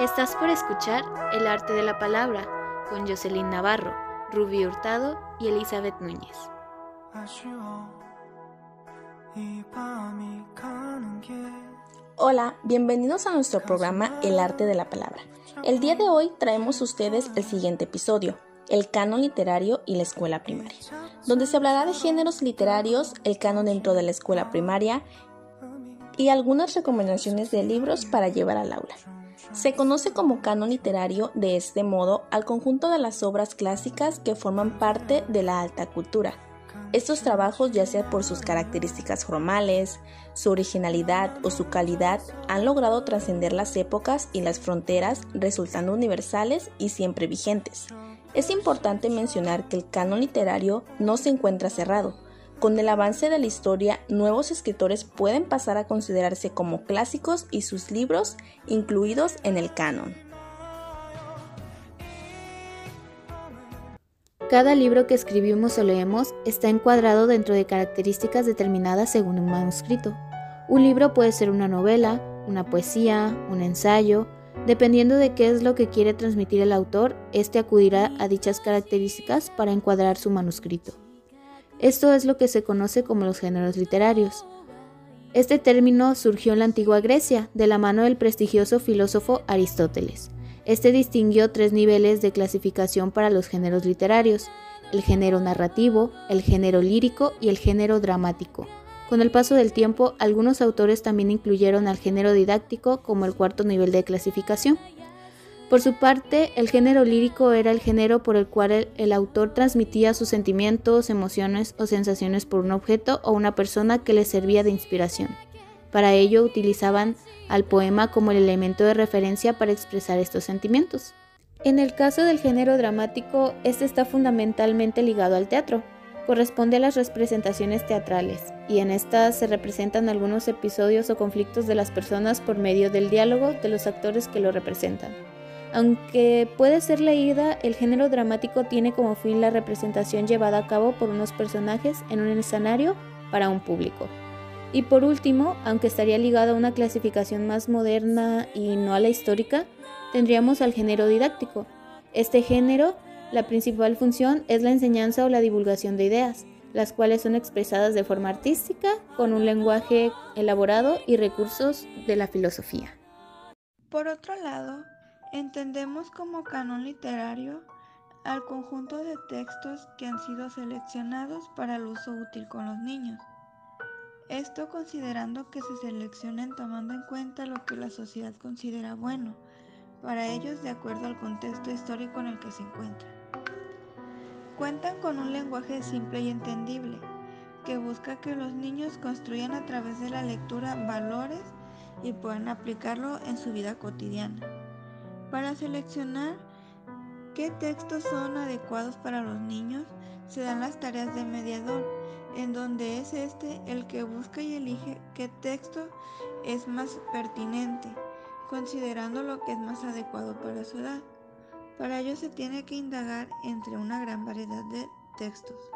Estás por escuchar El arte de la palabra con Jocelyn Navarro, Rubí Hurtado y Elizabeth Núñez. Hola, bienvenidos a nuestro programa El arte de la palabra. El día de hoy traemos a ustedes el siguiente episodio, el canon literario y la escuela primaria, donde se hablará de géneros literarios, el canon dentro de la escuela primaria y algunas recomendaciones de libros para llevar al aula. Se conoce como canon literario de este modo al conjunto de las obras clásicas que forman parte de la alta cultura. Estos trabajos, ya sea por sus características formales, su originalidad o su calidad, han logrado trascender las épocas y las fronteras, resultando universales y siempre vigentes. Es importante mencionar que el canon literario no se encuentra cerrado, con el avance de la historia, nuevos escritores pueden pasar a considerarse como clásicos y sus libros incluidos en el canon. Cada libro que escribimos o leemos está encuadrado dentro de características determinadas según un manuscrito. Un libro puede ser una novela, una poesía, un ensayo, dependiendo de qué es lo que quiere transmitir el autor, este acudirá a dichas características para encuadrar su manuscrito. Esto es lo que se conoce como los géneros literarios. Este término surgió en la antigua Grecia, de la mano del prestigioso filósofo Aristóteles. Este distinguió tres niveles de clasificación para los géneros literarios, el género narrativo, el género lírico y el género dramático. Con el paso del tiempo, algunos autores también incluyeron al género didáctico como el cuarto nivel de clasificación. Por su parte, el género lírico era el género por el cual el, autor transmitía sus sentimientos, emociones o sensaciones por un objeto o una persona que le servía de inspiración. Para ello utilizaban al poema como el elemento de referencia para expresar estos sentimientos. En el caso del género dramático, este está fundamentalmente ligado al teatro. Corresponde a las representaciones teatrales, y en estas se representan algunos episodios o conflictos de las personas por medio del diálogo de los actores que lo representan. Aunque puede ser leída, el género dramático tiene como fin la representación llevada a cabo por unos personajes en un escenario para un público. Y por último, aunque estaría ligado a una clasificación más moderna y no a la histórica, tendríamos al género didáctico. Este género, la principal función es la enseñanza o la divulgación de ideas, las cuales son expresadas de forma artística, con un lenguaje elaborado y recursos de la filosofía. Por otro lado, Entendemos como canon literario al conjunto de textos que han sido seleccionados para el uso útil con los niños. Esto considerando que se seleccionen tomando en cuenta lo que la sociedad considera bueno para ellos de acuerdo al contexto histórico en el que se encuentran. Cuentan con un lenguaje simple y entendible que busca que los niños construyan a través de la lectura valores y puedan aplicarlo en su vida cotidiana. Para seleccionar qué textos son adecuados para los niños, se dan las tareas de mediador, en donde es este el que busca y elige qué texto es más pertinente, considerando lo que es más adecuado para su edad. Para ello se tiene que indagar entre una gran variedad de textos.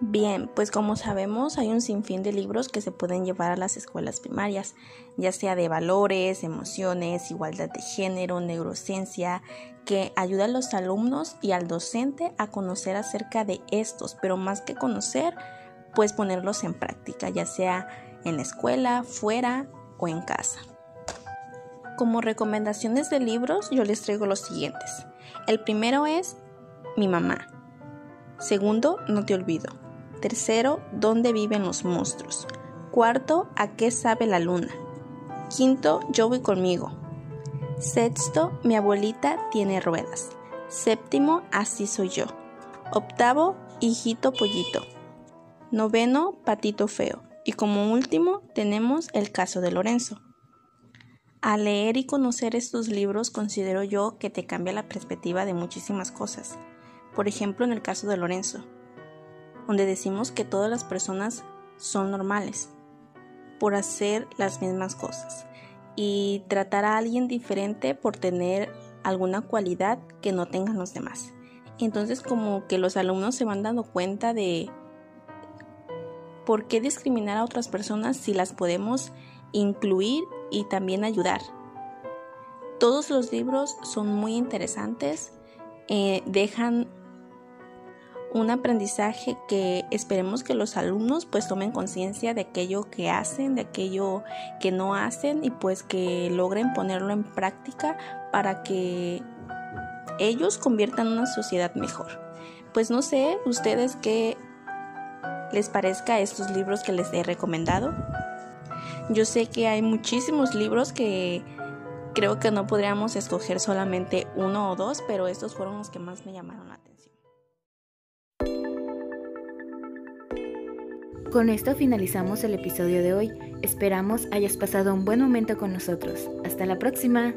Bien, pues como sabemos hay un sinfín de libros que se pueden llevar a las escuelas primarias, ya sea de valores, emociones, igualdad de género, neurociencia, que ayuda a los alumnos y al docente a conocer acerca de estos, pero más que conocer, pues ponerlos en práctica, ya sea en la escuela, fuera o en casa. Como recomendaciones de libros, yo les traigo los siguientes. El primero es Mi mamá. Segundo, No te olvido. Tercero, ¿dónde viven los monstruos? Cuarto, ¿a qué sabe la luna? Quinto, yo voy conmigo. Sexto, mi abuelita tiene ruedas. Séptimo, así soy yo. Octavo, hijito pollito. Noveno, patito feo. Y como último, tenemos el caso de Lorenzo. Al leer y conocer estos libros considero yo que te cambia la perspectiva de muchísimas cosas. Por ejemplo, en el caso de Lorenzo, donde decimos que todas las personas son normales por hacer las mismas cosas y tratar a alguien diferente por tener alguna cualidad que no tengan los demás. Entonces como que los alumnos se van dando cuenta de por qué discriminar a otras personas si las podemos incluir y también ayudar. Todos los libros son muy interesantes, eh, dejan un aprendizaje que esperemos que los alumnos pues tomen conciencia de aquello que hacen, de aquello que no hacen y pues que logren ponerlo en práctica para que ellos conviertan una sociedad mejor. Pues no sé, ustedes qué les parezca estos libros que les he recomendado. Yo sé que hay muchísimos libros que creo que no podríamos escoger solamente uno o dos, pero estos fueron los que más me llamaron la atención. Con esto finalizamos el episodio de hoy. Esperamos hayas pasado un buen momento con nosotros. Hasta la próxima.